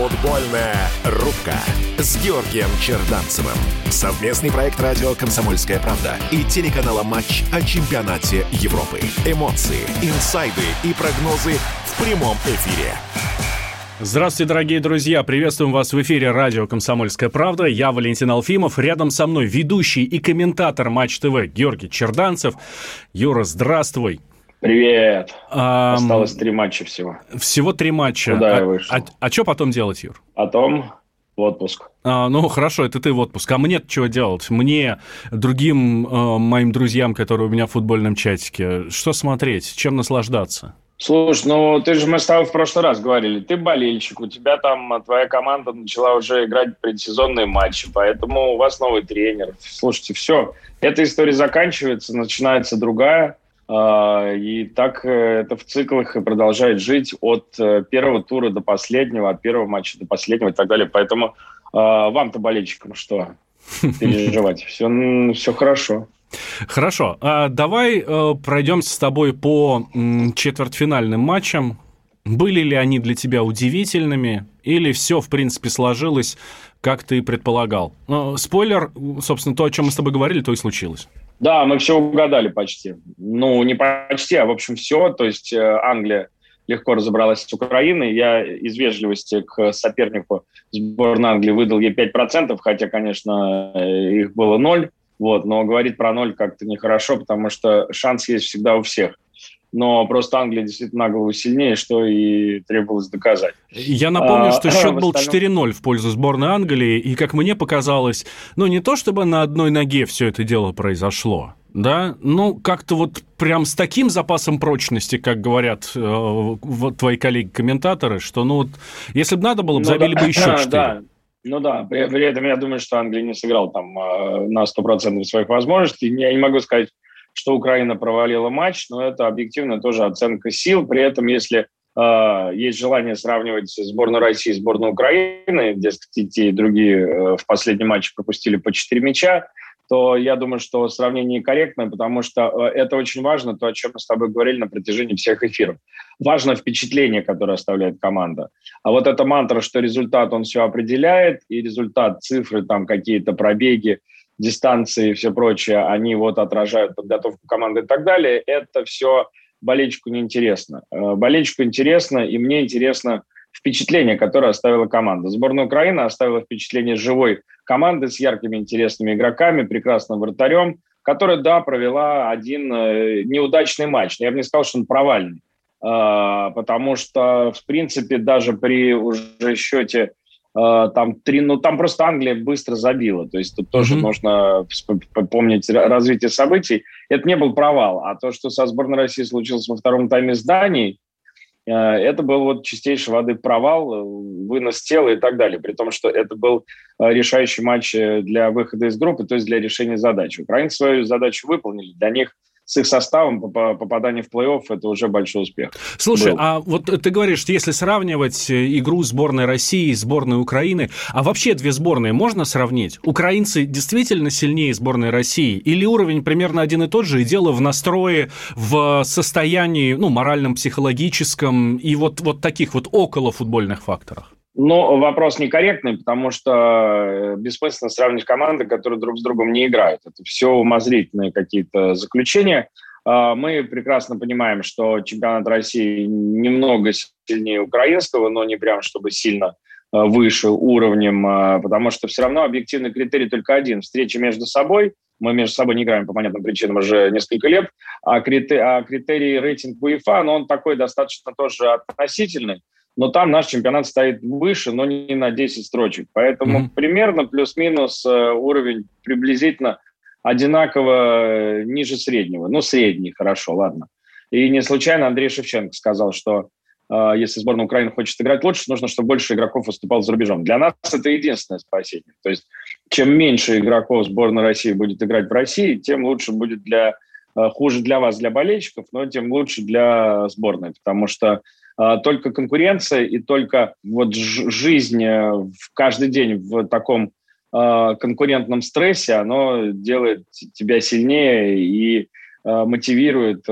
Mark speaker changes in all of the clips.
Speaker 1: Футбольная рубка с Георгием Черданцевым. Совместный проект радио «Комсомольская правда» и телеканала «Матч» о чемпионате Европы. Эмоции, инсайды и прогнозы в прямом эфире.
Speaker 2: Здравствуйте, дорогие друзья! Приветствуем вас в эфире радио «Комсомольская правда». Я Валентин Алфимов. Рядом со мной ведущий и комментатор Матч ТВ Георгий Черданцев. Юра, здравствуй!
Speaker 3: Привет. А, Осталось три матча всего.
Speaker 2: Всего три матча.
Speaker 3: Куда
Speaker 2: а,
Speaker 3: я вышел?
Speaker 2: А, а что потом делать, Юр?
Speaker 3: Потом в отпуск.
Speaker 2: А, ну, хорошо, это ты в отпуск. А мне чего делать? Мне, другим э, моим друзьям, которые у меня в футбольном чатике, что смотреть? Чем наслаждаться?
Speaker 3: Слушай, ну ты же мы с тобой в прошлый раз говорили, ты болельщик, у тебя там твоя команда начала уже играть предсезонные матчи, поэтому у вас новый тренер. Слушайте, все, эта история заканчивается, начинается другая. А, и так э, это в циклах и продолжает жить от э, первого тура до последнего, от первого матча до последнего и так далее. Поэтому а, вам-то, болельщикам, что переживать? Все, все хорошо.
Speaker 2: Хорошо. А давай э, пройдемся с тобой по четвертьфинальным матчам. Были ли они для тебя удивительными? Или все, в принципе, сложилось, как ты предполагал? Спойлер, собственно, то, о чем мы с тобой говорили, то и случилось.
Speaker 3: Да, мы все угадали почти. Ну, не почти, а в общем все. То есть э, Англия легко разобралась с Украиной. Я из вежливости к сопернику сборной Англии выдал ей 5%, хотя, конечно, их было ноль. Вот, но говорить про ноль как-то нехорошо, потому что шанс есть всегда у всех но просто Англия действительно на голову сильнее, что и требовалось доказать.
Speaker 2: Я напомню, а, что счет был 4-0 в пользу сборной Англии, и, как мне показалось, ну, не то чтобы на одной ноге все это дело произошло, да, ну, как-то вот прям с таким запасом прочности, как говорят э, вот твои коллеги-комментаторы, что, ну, вот, если бы надо было, бы, ну, забили да, бы еще 4.
Speaker 3: Да. Ну да, при, при этом я думаю, что Англия не сыграл там э, на 100% своих возможностей. Я не могу сказать, что Украина провалила матч, но это объективно тоже оценка сил. При этом, если э, есть желание сравнивать сборную России и сборную Украины, где те и другие э, в последнем матче пропустили по 4 мяча, то я думаю, что сравнение корректное, потому что э, это очень важно, то, о чем мы с тобой говорили на протяжении всех эфиров. Важно впечатление, которое оставляет команда. А вот эта мантра, что результат, он все определяет, и результат, цифры, там какие-то пробеги – дистанции и все прочее, они вот отражают подготовку команды и так далее, это все болельщику неинтересно. Э, болельщику интересно, и мне интересно впечатление, которое оставила команда. Сборная Украины оставила впечатление живой команды с яркими, интересными игроками, прекрасным вратарем, которая, да, провела один э, неудачный матч. Я бы не сказал, что он провальный, э, потому что, в принципе, даже при уже счете там три, ну там просто Англия быстро забила, то есть тут тоже mm-hmm. нужно помнить развитие событий. Это не был провал, а то, что со сборной России случилось во втором тайме с Данией, э, это был вот чистейшей воды провал, э, вынос тела и так далее, при том, что это был решающий матч для выхода из группы, то есть для решения задачи. Украинцы свою задачу выполнили, для них – с их составом попадание в плей-офф – это уже большой успех.
Speaker 2: Слушай, был. а вот ты говоришь, что если сравнивать э, игру сборной России и сборной Украины, а вообще две сборные можно сравнить? Украинцы действительно сильнее сборной России? Или уровень примерно один и тот же, и дело в настрое, в состоянии, ну, моральном, психологическом и вот, вот таких вот около футбольных факторах?
Speaker 3: Ну, вопрос некорректный, потому что э, бессмысленно сравнивать команды, которые друг с другом не играют. Это все умозрительные какие-то заключения. А, мы прекрасно понимаем, что чемпионат России немного сильнее украинского, но не прям чтобы сильно э, выше уровнем, а, потому что все равно объективный критерий только один – встреча между собой. Мы между собой не играем по понятным причинам уже несколько лет, а критерий, а критерий рейтинг УЕФА, но он такой достаточно тоже относительный но там наш чемпионат стоит выше, но не на 10 строчек. Поэтому mm-hmm. примерно плюс-минус э, уровень приблизительно одинаково э, ниже среднего. Ну, средний, хорошо, ладно. И не случайно Андрей Шевченко сказал, что э, если сборная Украины хочет играть лучше, нужно, чтобы больше игроков выступал за рубежом. Для нас это единственное спасение. То есть чем меньше игроков сборной России будет играть в России, тем лучше будет для хуже для вас, для болельщиков, но тем лучше для сборной, потому что только конкуренция и только вот жизнь в каждый день в таком конкурентном стрессе, оно делает тебя сильнее и мотивирует,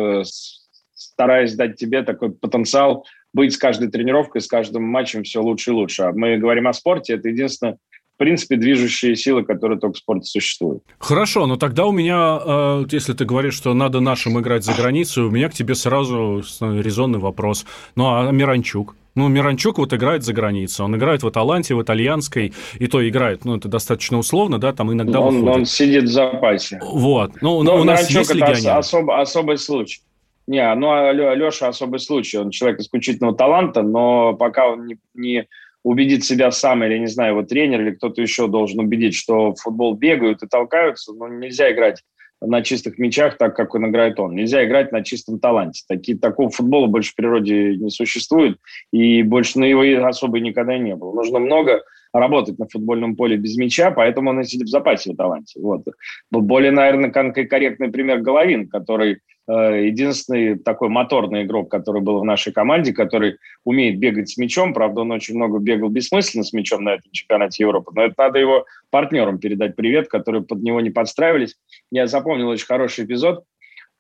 Speaker 3: стараясь дать тебе такой потенциал быть с каждой тренировкой, с каждым матчем все лучше и лучше. А мы говорим о спорте, это единственное, в принципе, движущие силы, которые только в спорте существуют.
Speaker 2: Хорошо, но тогда у меня, э, если ты говоришь, что надо нашим играть за границей, у меня к тебе сразу резонный вопрос. Ну, а Миранчук? Ну, Миранчук вот играет за границей. Он играет в Аталанте, в итальянской, и то играет, ну, это достаточно условно, да, там иногда
Speaker 3: он, выходит. Он сидит в запасе.
Speaker 2: Вот. Ну, но у нас есть
Speaker 3: это особ, особый случай. Не, ну а Леша особый случай. Он человек исключительного таланта, но пока он не, не убедит себя сам, или, не знаю, его тренер или кто-то еще должен убедить, что в футбол бегают и толкаются, но нельзя играть на чистых мячах так, как он играет он. Нельзя играть на чистом таланте. Такие, такого футбола больше в природе не существует, и больше на его особо никогда не было. Нужно много работать на футбольном поле без мяча, поэтому он и сидит в запасе в таланте. Вот. Более, наверное, корректный пример Головин, который единственный такой моторный игрок, который был в нашей команде, который умеет бегать с мячом. Правда, он очень много бегал бессмысленно с мячом на этом чемпионате Европы. Но это надо его партнерам передать привет, которые под него не подстраивались. Я запомнил очень хороший эпизод.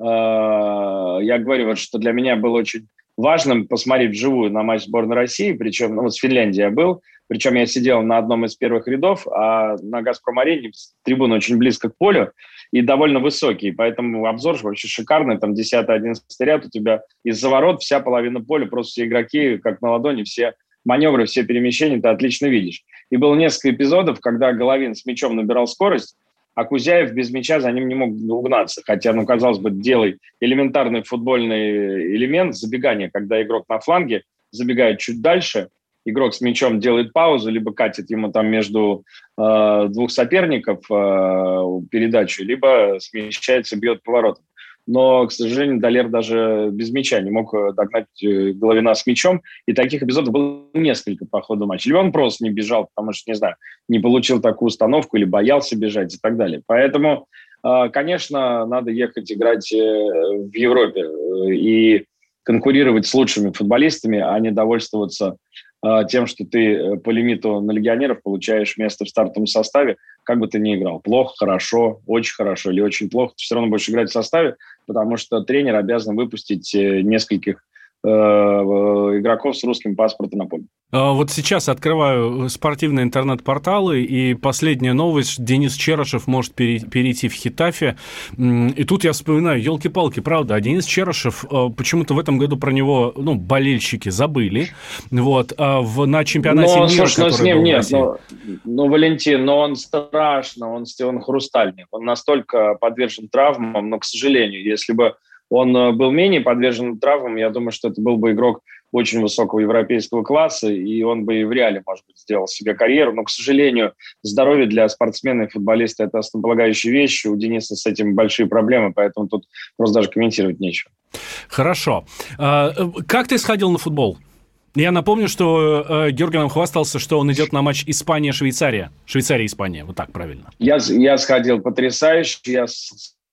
Speaker 3: Э, я говорю, что для меня было очень важным посмотреть вживую на матч сборной России, причем ну, вот с Финляндией я был, причем я сидел на одном из первых рядов, а на «Газпром-арене» трибуна очень близко к полю, и довольно высокий, поэтому обзор вообще шикарный, там 10-11 ряд у тебя из-за ворот вся половина поля, просто все игроки как на ладони, все маневры, все перемещения ты отлично видишь. И было несколько эпизодов, когда Головин с мячом набирал скорость, а Кузяев без мяча за ним не мог угнаться. Хотя, ну, казалось бы, делай элементарный футбольный элемент забегания, когда игрок на фланге забегает чуть дальше, игрок с мячом делает паузу, либо катит ему там между э, двух соперников э, передачу, либо смещается, бьет поворотом. Но, к сожалению, Далер даже без мяча не мог э, догнать э, Головина с мячом. И таких эпизодов было несколько по ходу матча. Либо он просто не бежал, потому что, не знаю, не получил такую установку или боялся бежать и так далее. Поэтому, э, конечно, надо ехать играть в Европе и конкурировать с лучшими футболистами, а не довольствоваться тем, что ты э, по лимиту на легионеров получаешь место в стартовом составе, как бы ты ни играл. Плохо, хорошо, очень хорошо или очень плохо, ты все равно будешь играть в составе, потому что тренер обязан выпустить э, нескольких игроков с русским паспортом на поле.
Speaker 2: А вот сейчас открываю спортивные интернет-порталы, и последняя новость, Денис Черышев может перейти в Хитафе. И тут я вспоминаю, елки-палки, правда, а Денис Черышев, э, почему-то в этом году про него, ну, болельщики забыли, вот, а в, на чемпионате но, мира, слушай,
Speaker 3: но с ним нет, но, ну, Валентин, но он страшно, он, он хрустальник, он настолько подвержен травмам, но, к сожалению, если бы он э, был менее подвержен травмам, я думаю, что это был бы игрок очень высокого европейского класса, и он бы и в реале, может быть, сделал себе карьеру. Но, к сожалению, здоровье для спортсмена и футболиста – это основополагающая вещь. У Дениса с этим большие проблемы, поэтому тут просто даже комментировать нечего.
Speaker 2: Хорошо. А, как ты сходил на футбол? Я напомню, что э, Георгий хвастался, что он идет на матч Испания-Швейцария. Швейцария-Испания, вот так правильно.
Speaker 3: Я, я сходил потрясающе, я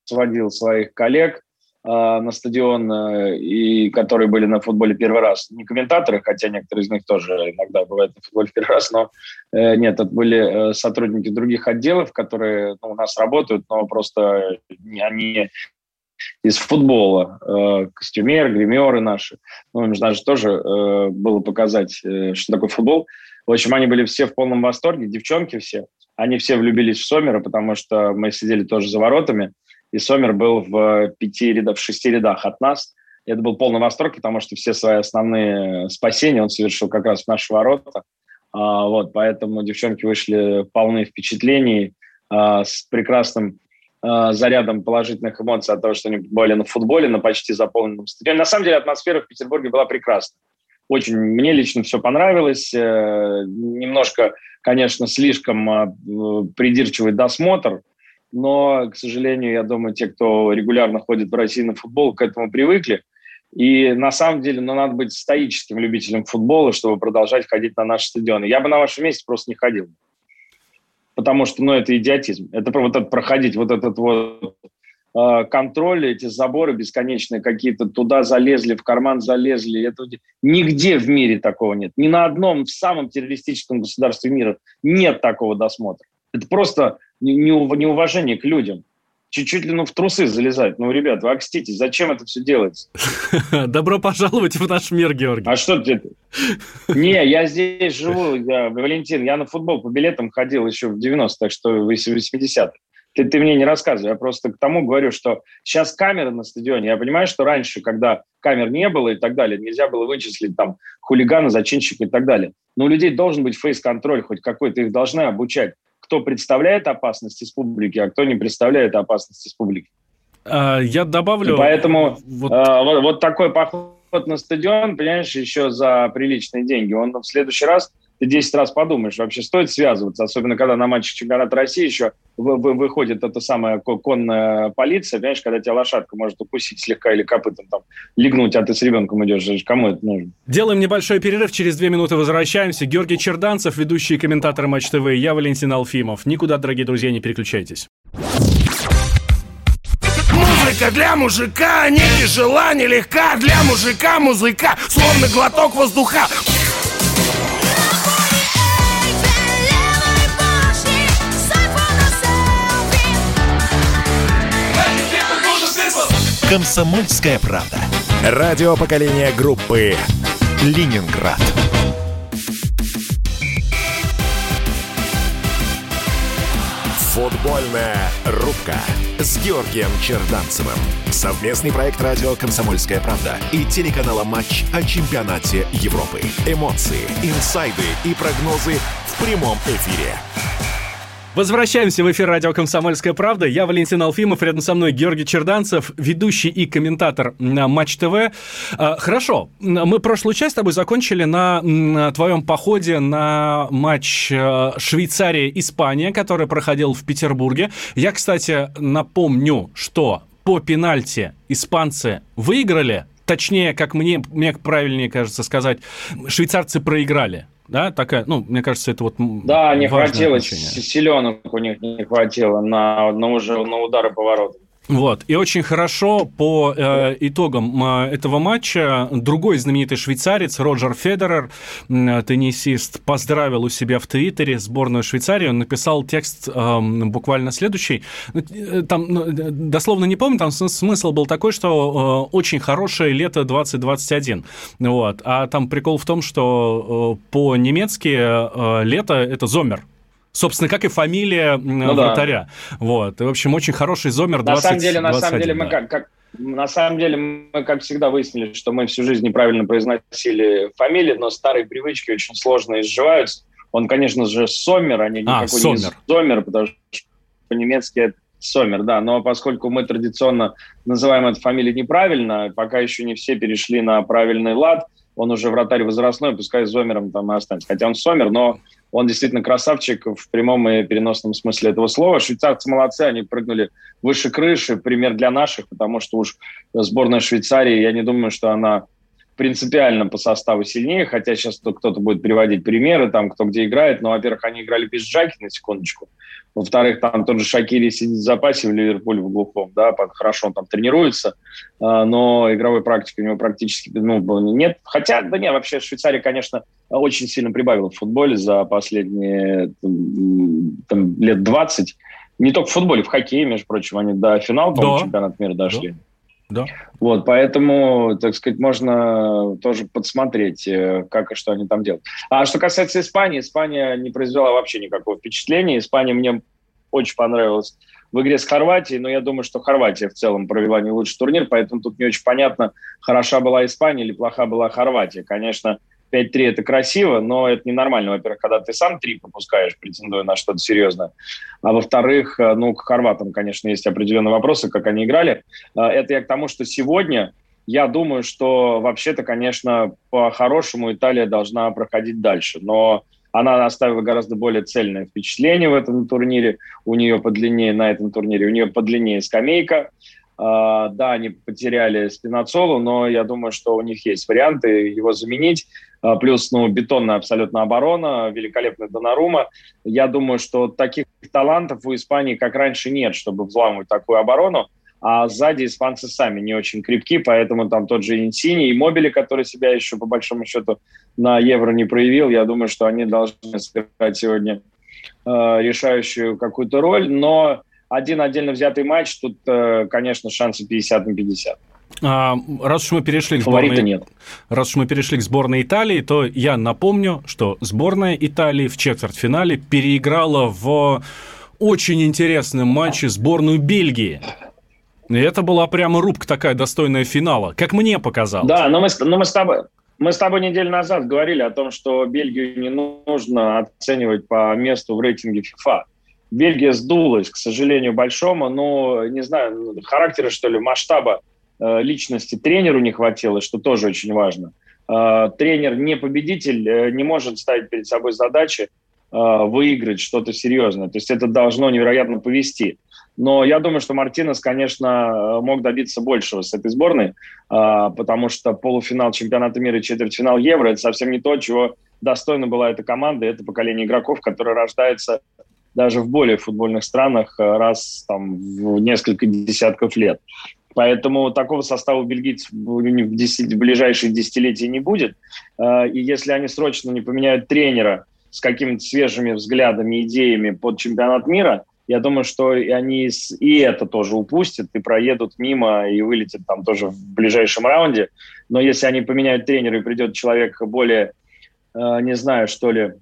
Speaker 3: сводил своих коллег, на стадион, э, и которые были на футболе первый раз. Не комментаторы, хотя некоторые из них тоже иногда бывают на футболе первый раз, но э, нет, это были э, сотрудники других отделов, которые ну, у нас работают, но просто они из футбола, костюмер, гримеры наши. Ну, им же даже тоже было показать, что такое футбол. В общем, они были все в полном восторге, девчонки все. Они все влюбились в Сомера, потому что мы сидели тоже за воротами – и Сомер был в пяти рядах, в шести рядах от нас. И это был полный восторг, потому что все свои основные спасения он совершил как раз в наши ворота. А, вот, поэтому девчонки вышли полны впечатлений а, с прекрасным а, зарядом положительных эмоций от того, что они были на футболе, на почти заполненном стадионе. На самом деле атмосфера в Петербурге была прекрасна. Очень мне лично все понравилось. Э, немножко, конечно, слишком э, придирчивый досмотр – но, к сожалению, я думаю, те, кто регулярно ходит в Россию на футбол, к этому привыкли. И на самом деле, ну, надо быть стоическим любителем футбола, чтобы продолжать ходить на наши стадионы. Я бы на вашем месте просто не ходил. Потому что, ну, это идиотизм. Это вот это проходить вот этот вот э, контроль, эти заборы бесконечные какие-то, туда залезли, в карман залезли. Это, нигде в мире такого нет. Ни на одном в самом террористическом государстве мира нет такого досмотра. Это просто неуважение к людям чуть-чуть ли ну, в трусы залезать. Ну, ребят, вы окститесь, зачем это все делается?
Speaker 2: Добро пожаловать в наш мир, Георгий.
Speaker 3: А что ты? Не, я здесь живу, я, Валентин, я на футбол по билетам ходил еще в 90-х, так что в 80-х. Ты, ты мне не рассказывай, я просто к тому говорю, что сейчас камеры на стадионе. Я понимаю, что раньше, когда камер не было и так далее, нельзя было вычислить там хулигана, зачинщика и так далее. Но у людей должен быть фейс-контроль хоть какой-то, их должны обучать кто представляет опасность из публики, а кто не представляет опасность из публики.
Speaker 2: А, я добавлю...
Speaker 3: И поэтому вот... А, вот, вот такой поход на стадион, понимаешь, еще за приличные деньги. Он в следующий раз ты 10 раз подумаешь, вообще стоит связываться, особенно когда на матче чемпионата России еще вы, вы, выходит эта самая конная полиция, понимаешь, когда тебя лошадка может укусить слегка или копытом там легнуть, а ты с ребенком идешь, кому это нужно?
Speaker 2: Делаем небольшой перерыв, через две минуты возвращаемся. Георгий Черданцев, ведущий комментатор Матч ТВ, я Валентин Алфимов. Никуда, дорогие друзья, не переключайтесь.
Speaker 4: Музыка для мужика не тяжела, не легка Для мужика музыка, словно глоток воздуха
Speaker 1: «Комсомольская правда». Радио поколения группы «Ленинград». Футбольная рубка с Георгием Черданцевым. Совместный проект радио «Комсомольская правда» и телеканала «Матч» о чемпионате Европы. Эмоции, инсайды и прогнозы в прямом эфире.
Speaker 2: Возвращаемся в эфир радио «Комсомольская правда». Я Валентин Алфимов, рядом со мной Георгий Черданцев, ведущий и комментатор на Матч ТВ. А, хорошо, мы прошлую часть с тобой закончили на, твоем походе на матч э, Швейцария-Испания, который проходил в Петербурге. Я, кстати, напомню, что по пенальти испанцы выиграли, точнее, как мне, мне правильнее кажется сказать, швейцарцы проиграли да, такая, ну, мне кажется, это вот
Speaker 3: Да, не хватило, силенок у них не хватило на, на уже на удары поворота.
Speaker 2: Вот. И очень хорошо по э, итогам э, этого матча другой знаменитый швейцарец Роджер Федерер, э, теннисист, поздравил у себя в Твиттере сборную Швейцарии. Он написал текст э, буквально следующий. Ну, э, там, ну, дословно не помню, там смысл был такой, что э, очень хорошее лето 2021. Вот. А там прикол в том, что э, по-немецки э, лето – это зомер. Собственно, как и фамилия ну, вратаря. Да. Вот. И, в общем, очень хороший зомер 20
Speaker 3: На самом деле, на самом деле, мы как, как на самом деле, мы, как всегда, выяснили, что мы всю жизнь неправильно произносили фамилии, но старые привычки очень сложно изживаются. Он, конечно же, Сомер, а не а, никакой Сомер. не Сомер, потому что по-немецки это Сомер, да. Но поскольку мы традиционно называем эту фамилию неправильно, пока еще не все перешли на правильный лад, он уже вратарь возрастной, пускай Зомером там и останется. Хотя он Сомер, но он действительно красавчик в прямом и переносном смысле этого слова. Швейцарцы молодцы, они прыгнули выше крыши. Пример для наших, потому что уж сборная Швейцарии, я не думаю, что она принципиально по составу сильнее, хотя сейчас кто-то будет приводить примеры, там, кто где играет. Но, во-первых, они играли без Джаки, на секундочку. Во-вторых, там тот же Шакири сидит в запасе в Ливерпуле в глухом, да, хорошо он там тренируется, а, но игровой практики у него практически ну, нет. Хотя, да нет, вообще Швейцария, конечно, очень сильно прибавила в футболе за последние там, лет 20. Не только в футболе, в хоккее, между прочим, они до финала, да. чемпионата мира дошли. Да. Да. Вот, поэтому, так сказать, можно тоже подсмотреть, э, как и что они там делают. А что касается Испании, Испания не произвела вообще никакого впечатления. Испания мне очень понравилась в игре с Хорватией, но я думаю, что Хорватия в целом провела не лучший турнир, поэтому тут не очень понятно, хороша была Испания или плоха была Хорватия. Конечно, 5-3 это красиво, но это ненормально. Во-первых, когда ты сам 3 пропускаешь, претендуя на что-то серьезное. А во-вторых, э, ну, к хорватам, конечно, есть определенные вопросы, как они играли. Э, это я к тому, что сегодня я думаю, что вообще-то, конечно, по-хорошему Италия должна проходить дальше. Но она оставила гораздо более цельное впечатление в этом турнире. У нее подлиннее на этом турнире, у нее подлиннее скамейка. Uh, да, они потеряли Спинацолу, но я думаю, что у них есть варианты его заменить. А, плюс ну, бетонная абсолютно оборона, великолепная Донарума. Я думаю, что таких талантов у Испании, как раньше, нет, чтобы взламывать такую оборону. а сзади испанцы сами не очень крепки, поэтому там тот же Инсини и Мобили, который себя еще по большому счету на Евро не проявил, я думаю, что они должны сыграть сегодня э, решающую какую-то роль, но один отдельно взятый матч, тут, э, конечно, шансы 50 на 50.
Speaker 2: А, раз уж мы перешли к сборной, нет. раз уж мы перешли к сборной Италии, то я напомню, что сборная Италии в четвертьфинале переиграла в очень интересном матче сборную Бельгии. И это была прямо рубка такая достойная финала, как мне показалось.
Speaker 3: Да, но мы, но мы с тобой, мы с тобой неделю назад говорили о том, что Бельгию не нужно оценивать по месту в рейтинге FIFA. Бельгия сдулась, к сожалению, большому, но, не знаю, характера, что ли, масштаба э, личности тренеру не хватило, что тоже очень важно. Э, тренер не победитель, э, не может ставить перед собой задачи выиграть что-то серьезное. То есть это должно невероятно повести. Но я думаю, что Мартинес, конечно, мог добиться большего с этой сборной, потому что полуфинал чемпионата мира и четвертьфинал Евро – это совсем не то, чего достойна была эта команда, это поколение игроков, которое рождается даже в более футбольных странах э, раз там, в несколько десятков лет. Поэтому такого состава бельгийцев в, 10, в ближайшие десятилетия не будет. Э, и если они срочно не поменяют тренера с какими-то свежими взглядами, идеями под чемпионат мира, я думаю, что они и это тоже упустят, и проедут мимо, и вылетят там тоже в ближайшем раунде. Но если они поменяют тренера, и придет человек более, э, не знаю, что ли,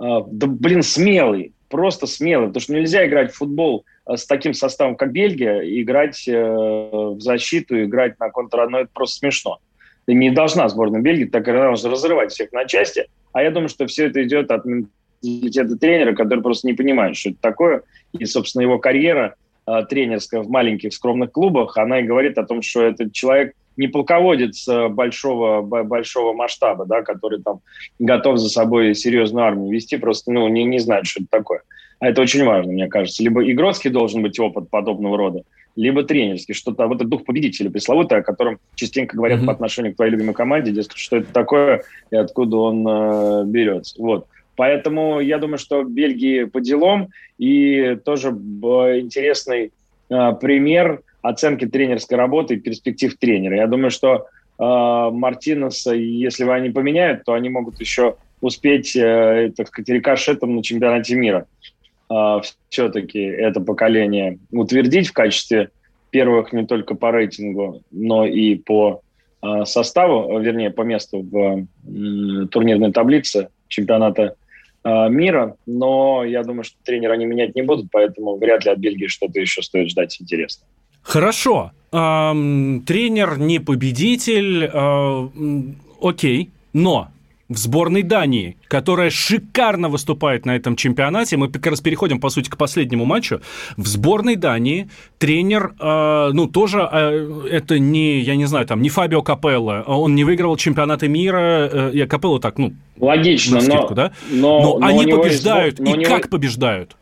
Speaker 3: да, блин, смелый, просто смело, потому что нельзя играть в футбол э, с таким составом, как Бельгия, играть э, в защиту, играть на контр, ну, это просто смешно. И не должна сборная Бельгии так должна разрывать всех на части, а я думаю, что все это идет от менталитета тренера, который просто не понимает, что это такое, и, собственно, его карьера э, тренерская в маленьких скромных клубах, она и говорит о том, что этот человек не полководец большого, большого масштаба, да, который там готов за собой серьезную армию вести, просто ну, не, не знает, что это такое. А это очень важно, мне кажется. Либо игротский должен быть опыт подобного рода, либо тренерский, что-то, вот этот дух победителя пресловутый, о котором частенько говорят mm-hmm. по отношению к твоей любимой команде, дескать, что это такое и откуда он э, берется. Вот. Поэтому я думаю, что Бельгии по делам и тоже интересный э, пример оценки тренерской работы и перспектив тренера. Я думаю, что э, Мартинеса, если они поменяют, то они могут еще успеть, э, так сказать, рикошетом на чемпионате мира э, все-таки это поколение утвердить в качестве первых не только по рейтингу, но и по э, составу, вернее, по месту в э, турнирной таблице чемпионата э, мира. Но я думаю, что тренера они менять не будут, поэтому вряд ли от Бельгии что-то еще стоит ждать интересно.
Speaker 2: Хорошо. Эм, тренер не победитель, э, окей, но в сборной Дании, которая шикарно выступает на этом чемпионате. Мы как раз переходим, по сути, к последнему матчу. В сборной Дании тренер, э, ну, тоже э, это не, я не знаю, там, не Фабио Капелло. Он не выигрывал чемпионаты мира. Э, я Капелло так, ну,
Speaker 3: Логично,
Speaker 2: скидку,
Speaker 3: но,
Speaker 2: да?
Speaker 3: но,
Speaker 2: но,
Speaker 3: но
Speaker 2: они побеждают.
Speaker 3: Есть,
Speaker 2: и него... как побеждают?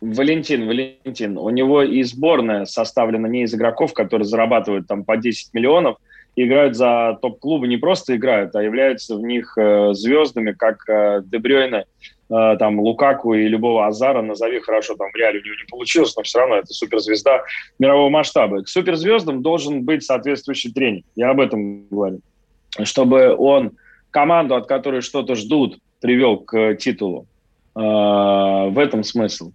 Speaker 3: Валентин, Валентин, у него и сборная составлена не из игроков, которые зарабатывают там по 10 миллионов, и играют за топ-клубы, не просто играют, а являются в них э, звездами, как э, Дебрёйна, э, там, Лукаку и любого Азара, назови хорошо, там в реале у него не получилось, но все равно это суперзвезда мирового масштаба. К суперзвездам должен быть соответствующий тренер, я об этом говорю, чтобы он команду, от которой что-то ждут, привел к титулу. Э, в этом смысл.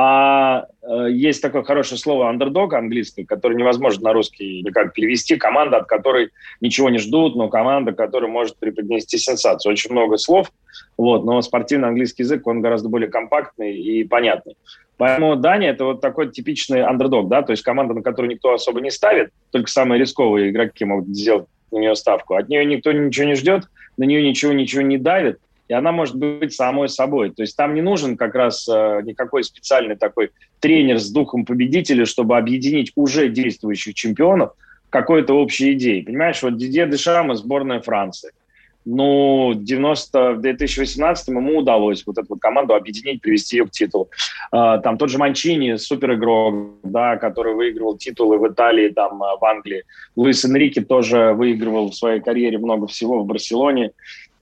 Speaker 3: А э, есть такое хорошее слово «андердог» английское, которое невозможно на русский никак перевести. Команда, от которой ничего не ждут, но команда, которая может преподнести сенсацию. Очень много слов, вот, но спортивный английский язык, он гораздо более компактный и понятный. Поэтому Дания – это вот такой типичный андердог, да, то есть команда, на которую никто особо не ставит, только самые рисковые игроки могут сделать на нее ставку. От нее никто ничего не ждет, на нее ничего ничего не давит, и она может быть самой собой. То есть там не нужен как раз э, никакой специальный такой тренер с духом победителя, чтобы объединить уже действующих чемпионов какой-то общей идеей. Понимаешь, вот Дидье Дешам сборная Франции. Ну, 90, в 2018 ему удалось вот эту вот команду объединить, привести ее к титулу. А, там тот же Манчини, супер игрок, да, который выигрывал титулы в Италии, там, в Англии. Луис Энрике тоже выигрывал в своей карьере много всего в Барселоне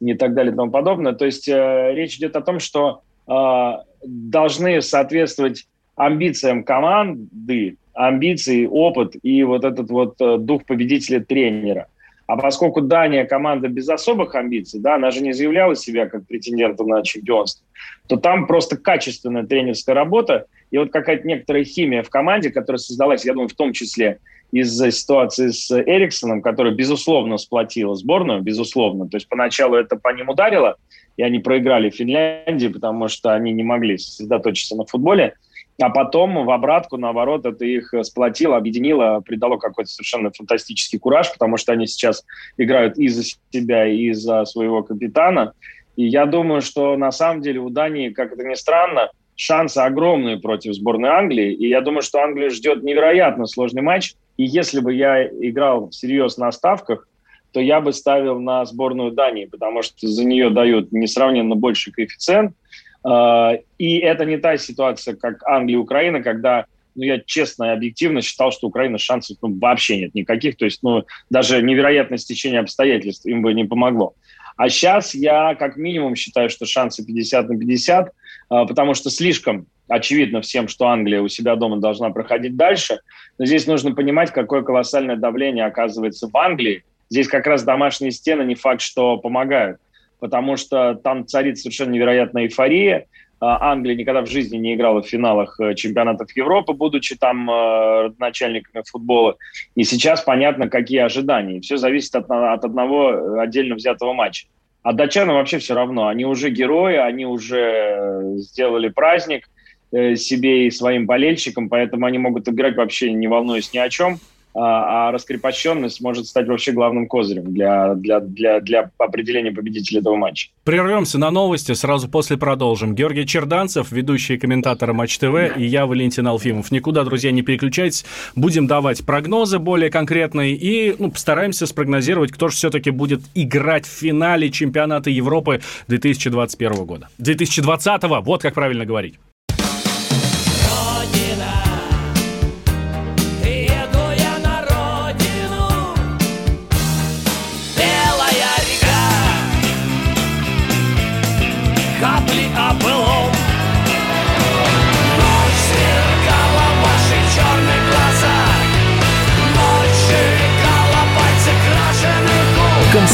Speaker 3: и так далее и тому подобное. То есть э, речь идет о том, что э, должны соответствовать амбициям команды амбиции, опыт и вот этот вот э, дух победителя тренера. А поскольку Дания команда без особых амбиций, да, она же не заявляла себя как претендента на чемпионство, то там просто качественная тренерская работа и вот какая-то некоторая химия в команде, которая создалась, я думаю, в том числе из-за ситуации с Эриксоном, которая, безусловно, сплотила сборную, безусловно. То есть поначалу это по ним ударило, и они проиграли Финляндии, потому что они не могли сосредоточиться на футболе. А потом в обратку, наоборот, это их сплотило, объединило, придало какой-то совершенно фантастический кураж, потому что они сейчас играют и за себя, и за своего капитана. И я думаю, что на самом деле у Дании, как это ни странно, шансы огромные против сборной Англии. И я думаю, что Англия ждет невероятно сложный матч. И если бы я играл всерьез на ставках, то я бы ставил на сборную Дании, потому что за нее дают несравненно больший коэффициент – а, и это не та ситуация, как Англия и Украина, когда ну, я честно и объективно считал, что Украина шансов ну, вообще нет никаких. То есть, ну, даже невероятное стечение обстоятельств им бы не помогло. А сейчас я как минимум считаю, что шансы 50 на 50, а, потому что слишком очевидно всем, что Англия у себя дома должна проходить дальше. Но здесь нужно понимать, какое колоссальное давление оказывается в Англии. Здесь как раз домашние стены не факт, что помогают потому что там царит совершенно невероятная эйфория. А, Англия никогда в жизни не играла в финалах э, чемпионатов Европы, будучи там э, начальниками футбола. И сейчас понятно, какие ожидания. Все зависит от, от одного э, отдельно взятого матча. А датчанам вообще все равно. Они уже герои, они уже сделали праздник себе и своим болельщикам, поэтому они могут играть вообще не волнуясь ни о чем. А, а раскрепощенность может стать вообще главным козырем для, для, для, для определения победителя этого матча.
Speaker 2: Прервемся на новости, сразу после продолжим. Георгий Черданцев, ведущий комментатор Матч ТВ, и я, Валентин Алфимов. Никуда, друзья, не переключайтесь. Будем давать прогнозы более конкретные и ну, постараемся спрогнозировать, кто же все-таки будет играть в финале чемпионата Европы 2021 года. 2020, вот как правильно говорить.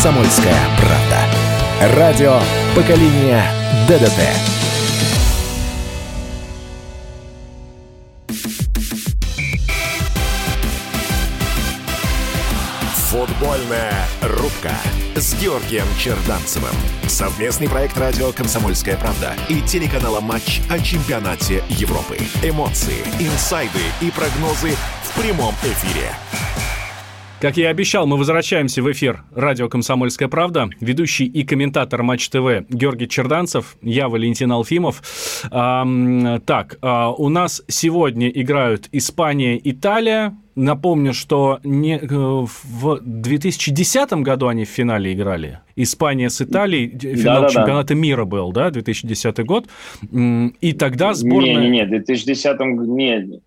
Speaker 1: «Комсомольская правда». Радио поколения ДДТ». Футбольная рубка с Георгием Черданцевым. Совместный проект радио «Комсомольская правда» и телеканала «Матч» о чемпионате Европы. Эмоции, инсайды и прогнозы в прямом эфире.
Speaker 2: Как я и обещал, мы возвращаемся в эфир радио «Комсомольская правда». Ведущий и комментатор Матч ТВ Георгий Черданцев, я Валентин Алфимов. А, так, а, у нас сегодня играют Испания, Италия. Напомню, что не, э, в 2010 году они в финале играли. Испания с Италией, финал да, да, чемпионата да. мира был, да, 2010 год. И тогда сборная...
Speaker 3: Не-не-не, в 2010 не,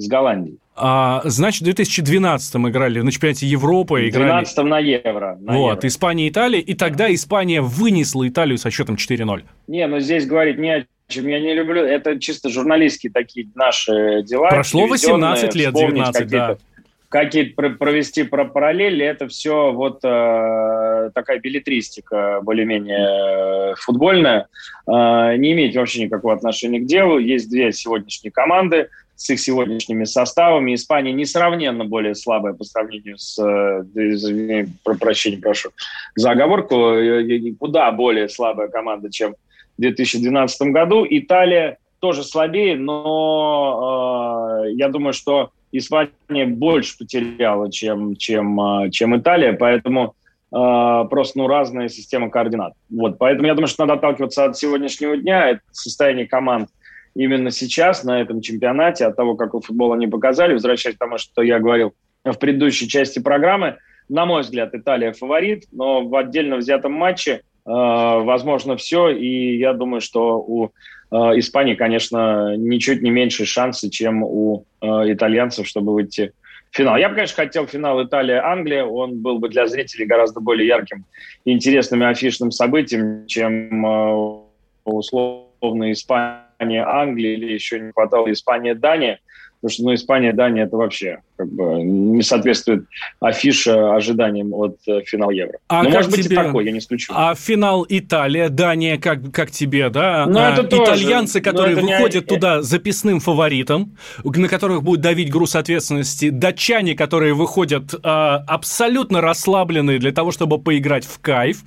Speaker 3: с Голландией.
Speaker 2: А, значит, в 2012 играли на чемпионате Европы.
Speaker 3: В 2012 на Евро.
Speaker 2: На вот, Евро. Испания, Италия. И тогда Испания вынесла Италию со счетом 4-0.
Speaker 3: Не, но здесь говорить не о чем я не люблю. Это чисто журналистские такие наши дела.
Speaker 2: Прошло 18 лет, 19, да
Speaker 3: какие-то провести про параллели, это все вот э, такая билетристика более-менее футбольная, э, не имеет вообще никакого отношения к делу. Есть две сегодняшние команды, с их сегодняшними составами. Испания несравненно более слабая по сравнению с, э, извини, про прощения прошу за оговорку, э, куда более слабая команда, чем в 2012 году. Италия тоже слабее, но э, я думаю, что Испания больше потеряла, чем, чем, э, чем Италия, поэтому э, просто ну, разная система координат. Вот, поэтому я думаю, что надо отталкиваться от сегодняшнего дня, это состояние команд именно сейчас на этом чемпионате, от того, какой футбол они показали, возвращаясь к тому, что я говорил в предыдущей части программы, на мой взгляд, Италия фаворит, но в отдельно взятом матче э, возможно все, и я думаю, что у э, Испании, конечно, ничуть не меньше шансы, чем у э, итальянцев, чтобы выйти в финал. Я бы, конечно, хотел финал Италия-Англия, он был бы для зрителей гораздо более ярким интересным и афишным событием, чем э, условно Испания Испания, Англия или еще не хватало Испания, Дания. Потому что ну, Испания, Дания это вообще как бы не соответствует афише ожиданиям от э, финала Евро.
Speaker 2: А ну, может быть тебе... и такой, я не исключу. А финал Италия, Дания, как, как тебе, да? Ну, а, это итальянцы, тоже, которые выходят не... туда записным фаворитом, на которых будет давить груз ответственности, датчане, которые выходят а, абсолютно расслабленные для того, чтобы поиграть в кайф,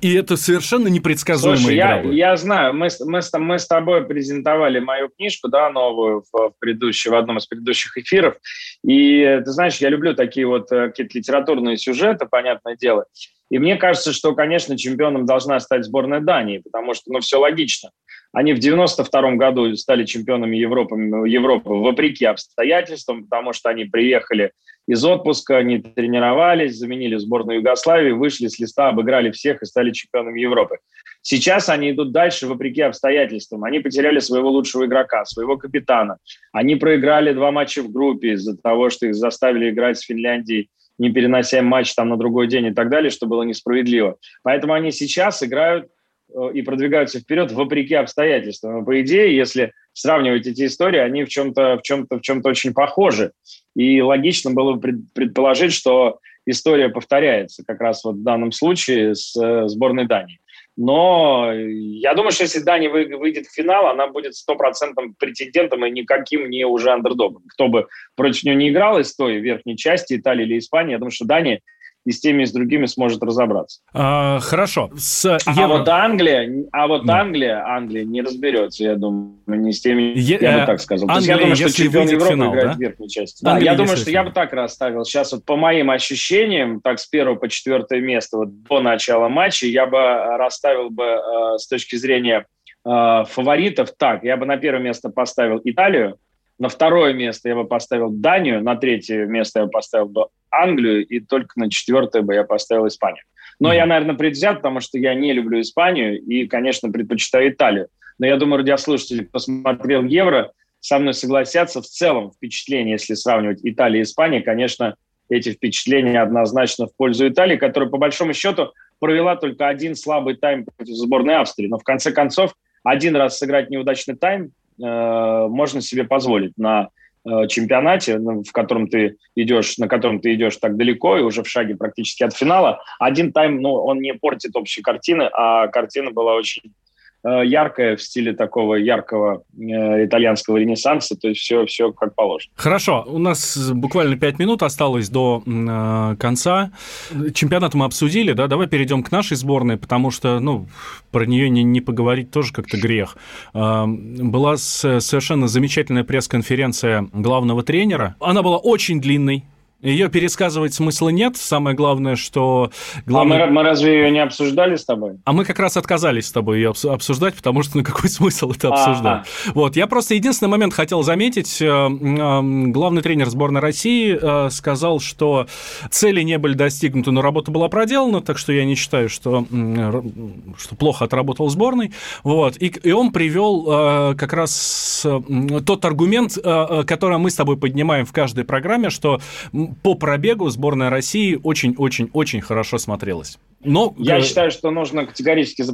Speaker 2: и это совершенно непредсказуемая
Speaker 3: Слушай, игра. Я, я знаю, мы, мы, мы с тобой презентовали мою книжку, да, новую в, в предыдущей, в одном одном из предыдущих эфиров. И ты знаешь, я люблю такие вот э, какие-то литературные сюжеты, понятное дело. И мне кажется, что, конечно, чемпионом должна стать сборная Дании, потому что, ну, все логично. Они в 92 году стали чемпионами Европы, Европы вопреки обстоятельствам, потому что они приехали из отпуска, они тренировались, заменили сборную Югославии, вышли с листа, обыграли всех и стали чемпионами Европы. Сейчас они идут дальше вопреки обстоятельствам. Они потеряли своего лучшего игрока, своего капитана. Они проиграли два матча в группе из-за того, что их заставили играть с Финляндией, не перенося матч там на другой день и так далее, что было несправедливо. Поэтому они сейчас играют и продвигаются вперед вопреки обстоятельствам. По идее, если сравнивать эти истории, они в чем-то в чем-то в чем-то очень похожи. И логично было бы предположить, что история повторяется как раз вот в данном случае с э, сборной Дании. Но я думаю, что если Дания выйдет в финал, она будет стопроцентным претендентом и никаким не уже андердогом. Кто бы против нее не играл из той верхней части, Италии или Испании, я думаю, что Дания и с теми, и с другими сможет разобраться.
Speaker 2: А, хорошо.
Speaker 3: С а Евро... А вот Англия, а вот Англия, Англия не разберется, я думаю, не с теми, е- я бы э, так сказал.
Speaker 2: Англия, я думаю, что чемпион Европы финал, играет да? в
Speaker 3: верхней части. Англия, да, я думаю, что финал. я бы так расставил. Сейчас вот по моим ощущениям, так с первого по четвертое место, вот до начала матча, я бы расставил бы э, с точки зрения э, фаворитов так. Я бы на первое место поставил Италию, на второе место я бы поставил Данию, на третье место я бы поставил бы Англию, и только на четвертое бы я поставил Испанию. Но mm-hmm. я, наверное, предвзят, потому что я не люблю Испанию и, конечно, предпочитаю Италию. Но я думаю, радиослушатели, посмотрел Евро, со мной согласятся. В целом впечатление, если сравнивать Италию и Испанию, конечно, эти впечатления однозначно в пользу Италии, которая, по большому счету, провела только один слабый тайм против сборной Австрии. Но, в конце концов, один раз сыграть неудачный тайм можно себе позволить на э, чемпионате, ну, в котором ты идешь, на котором ты идешь так далеко и уже в шаге практически от финала. Один тайм, ну, он не портит общей картины, а картина была очень Э, яркое в стиле такого яркого э, итальянского ренессанса, то есть все, все как положено.
Speaker 2: Хорошо, у нас буквально пять минут осталось до э, конца. Чемпионат мы обсудили, да, давай перейдем к нашей сборной, потому что, ну, про нее не, не поговорить тоже как-то грех. Э, была совершенно замечательная пресс-конференция главного тренера. Она была очень длинной, ее пересказывать смысла нет. Самое главное, что...
Speaker 3: Главное... А мы, мы разве ее не обсуждали с тобой?
Speaker 2: А мы как раз отказались с тобой ее обсуждать, потому что ну какой смысл это обсуждать? А-а. Вот, я просто единственный момент хотел заметить. Э, э, главный тренер сборной России э, сказал, что цели не были достигнуты, но работа была проделана, так что я не считаю, что, что плохо отработал сборной. Вот, и, и он привел как раз тот аргумент, который мы с тобой поднимаем в каждой программе, что по пробегу сборная России очень-очень-очень хорошо смотрелась.
Speaker 3: Но... Я считаю, что нужно категорически...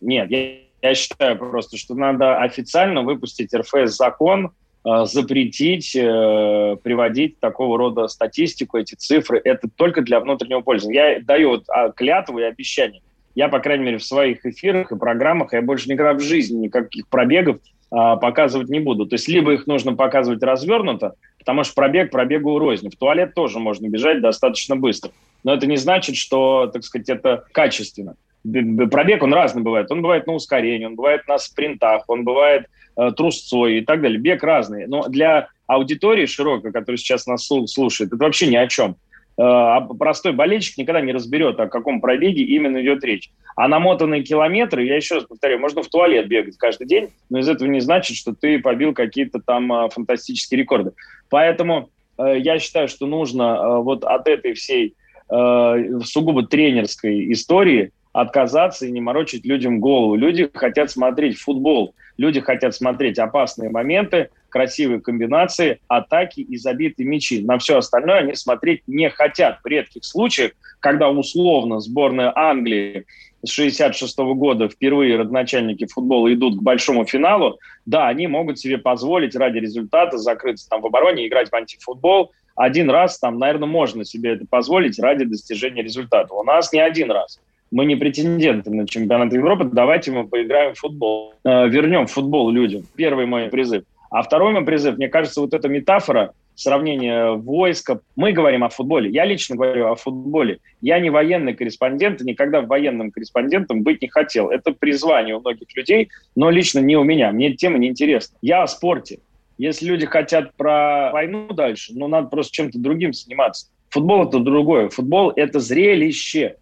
Speaker 3: Нет, я, я считаю просто, что надо официально выпустить РФС закон, э, запретить э, приводить такого рода статистику, эти цифры. Это только для внутреннего пользования. Я даю вот, а, клятву и обещание. Я, по крайней мере, в своих эфирах и программах, я больше никогда в жизни никаких пробегов а, показывать не буду. То есть либо их нужно показывать развернуто, потому что пробег пробегу рознь. В туалет тоже можно бежать достаточно быстро. Но это не значит, что, так сказать, это качественно. Пробег, он разный бывает. Он бывает на ускорении, он бывает на спринтах, он бывает э, трусцой и так далее. Бег разный. Но для аудитории широкой, которая сейчас нас слушает, это вообще ни о чем. Э, а простой болельщик никогда не разберет, о каком пробеге именно идет речь. А намотанные километры, я еще раз повторяю, можно в туалет бегать каждый день, но из этого не значит, что ты побил какие-то там э, фантастические рекорды. Поэтому э, я считаю, что нужно вот от этой всей сугубо тренерской истории отказаться и не морочить людям голову. Люди хотят смотреть футбол, люди хотят смотреть опасные моменты, красивые комбинации, атаки и забитые мячи. На все остальное они смотреть не хотят. В редких случаях, когда условно сборная Англии с 66 -го года впервые родоначальники футбола идут к большому финалу, да, они могут себе позволить ради результата закрыться там в обороне, играть в антифутбол. Один раз там, наверное, можно себе это позволить ради достижения результата. У нас не один раз. Мы не претенденты на чемпионат Европы, давайте мы поиграем в футбол. Э, вернем футбол людям. Первый мой призыв. А второй мой призыв, мне кажется, вот эта метафора сравнение войска. Мы говорим о футболе. Я лично говорю о футболе. Я не военный корреспондент, никогда военным корреспондентом быть не хотел. Это призвание у многих людей, но лично не у меня. Мне тема не интересна. Я о спорте. Если люди хотят про войну дальше, ну, надо просто чем-то другим заниматься. Футбол – это другое. Футбол – это зрелище.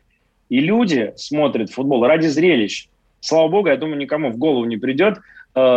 Speaker 3: И люди смотрят футбол ради зрелищ. Слава богу, я думаю, никому в голову не придет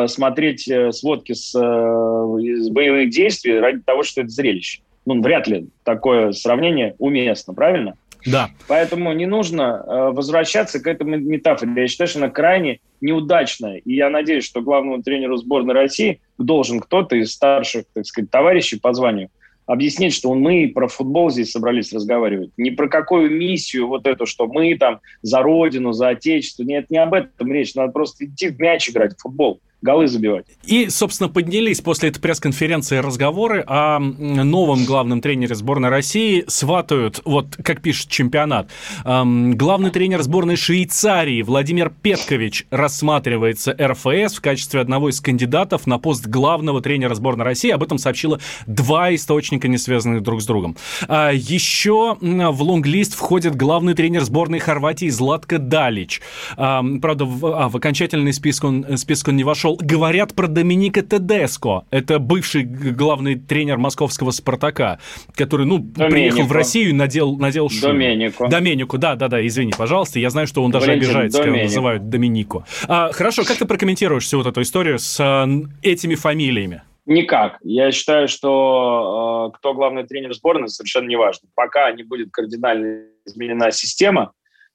Speaker 3: э, смотреть э, сводки с, э, боевых действий ради того, что это зрелище. Ну, вряд ли такое сравнение уместно, правильно?
Speaker 2: Да.
Speaker 3: Поэтому не нужно э, возвращаться к этому метафоре. Я считаю, что она крайне неудачная. И я надеюсь, что главному тренеру сборной России должен кто-то из старших, так сказать, товарищей по званию объяснить, что мы про футбол здесь собрались разговаривать. Не про какую миссию вот эту, что мы там за родину, за отечество. Нет, не об этом речь. Надо просто идти в мяч играть, в футбол голы забивать.
Speaker 2: И, собственно, поднялись после этой пресс-конференции разговоры о новом главном тренере сборной России. Сватают, вот как пишет чемпионат, эм, главный тренер сборной Швейцарии Владимир Петкович рассматривается РФС в качестве одного из кандидатов на пост главного тренера сборной России. Об этом сообщило два источника, не связанных друг с другом. А еще в лонг-лист входит главный тренер сборной Хорватии Златко Далич. А, правда, в, а, в окончательный список он, список он не вошел нашел. Говорят про Доминика Тедеско. Это бывший главный тренер московского «Спартака», который, ну, Доменико. приехал в Россию и надел, надел шубу.
Speaker 3: Доменику.
Speaker 2: Доменику, да, да, да, извини, пожалуйста. Я знаю, что он даже Валентин обижается, Доменико. когда называют Доминику. А, хорошо, как ты прокомментируешь всю вот эту историю с а, этими фамилиями?
Speaker 3: Никак. Я считаю, что э, кто главный тренер сборной, совершенно не важно. Пока не будет кардинально изменена система,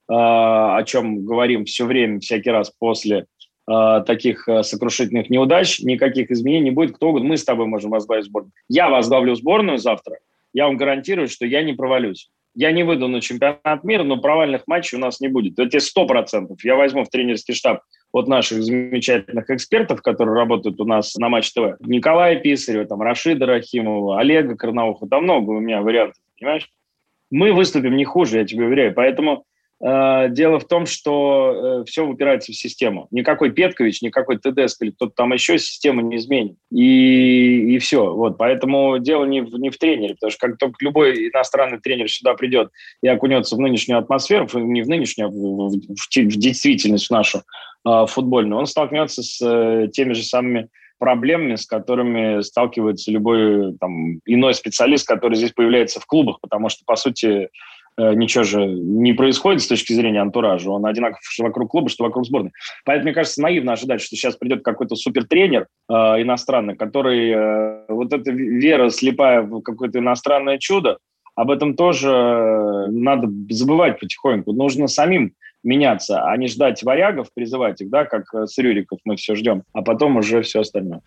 Speaker 3: э, о чем говорим все время, всякий раз после Э, таких э, сокрушительных неудач, никаких изменений не будет. Кто угодно, мы с тобой можем возглавить сборную. Я возглавлю сборную завтра. Я вам гарантирую, что я не провалюсь. Я не выйду на чемпионат мира, но провальных матчей у нас не будет. Это сто процентов. Я возьму в тренерский штаб от наших замечательных экспертов, которые работают у нас на Матч ТВ. Николая Писарева, там, Рашида Рахимова, Олега Карнауха. Там много у меня вариантов, понимаешь? Мы выступим не хуже, я тебе уверяю. Поэтому дело в том, что э, все упирается в систему. Никакой Петкович, никакой ТДСК или кто-то там еще систему не изменит. И, и все. Вот. Поэтому дело не в, не в тренере, потому что как только любой иностранный тренер сюда придет и окунется в нынешнюю атмосферу, не в нынешнюю, а в, в, в, в действительность нашу э, футбольную, он столкнется с э, теми же самыми проблемами, с которыми сталкивается любой там, иной специалист, который здесь появляется в клубах, потому что, по сути, Э, ничего же не происходит с точки зрения антуража. Он одинаков что вокруг клуба, что вокруг сборной. Поэтому, мне кажется, наивно ожидать, что сейчас придет какой-то супертренер э, иностранный, который э, вот эта вера слепая в какое-то иностранное чудо, об этом тоже э, надо забывать потихоньку. Нужно самим меняться, а не ждать варягов, призывать их, да, как э, с Рюриков мы все ждем, а потом уже все остальное.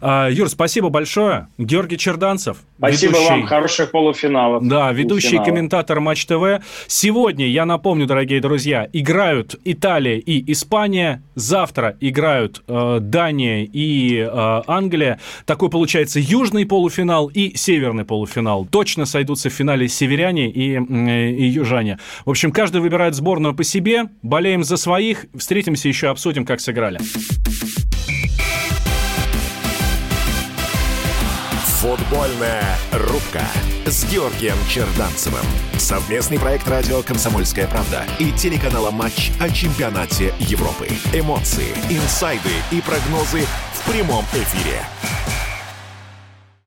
Speaker 2: А, Юр, спасибо большое. Георгий Черданцев.
Speaker 3: Спасибо ведущий... вам, хороших полуфиналов.
Speaker 2: Да, ведущий полуфинала. комментатор Матч ТВ. Сегодня, я напомню, дорогие друзья, играют Италия и Испания, завтра играют э, Дания и э, Англия. Такой получается южный полуфинал и северный полуфинал. Точно сойдутся в финале северяне и, э, и южане. В общем, каждый выбирает сборную по себе болеем за своих. Встретимся еще, обсудим, как сыграли.
Speaker 1: Футбольная рубка с Георгием Черданцевым. Совместный проект радио «Комсомольская правда» и телеканала «Матч» о чемпионате Европы. Эмоции, инсайды и прогнозы в прямом эфире.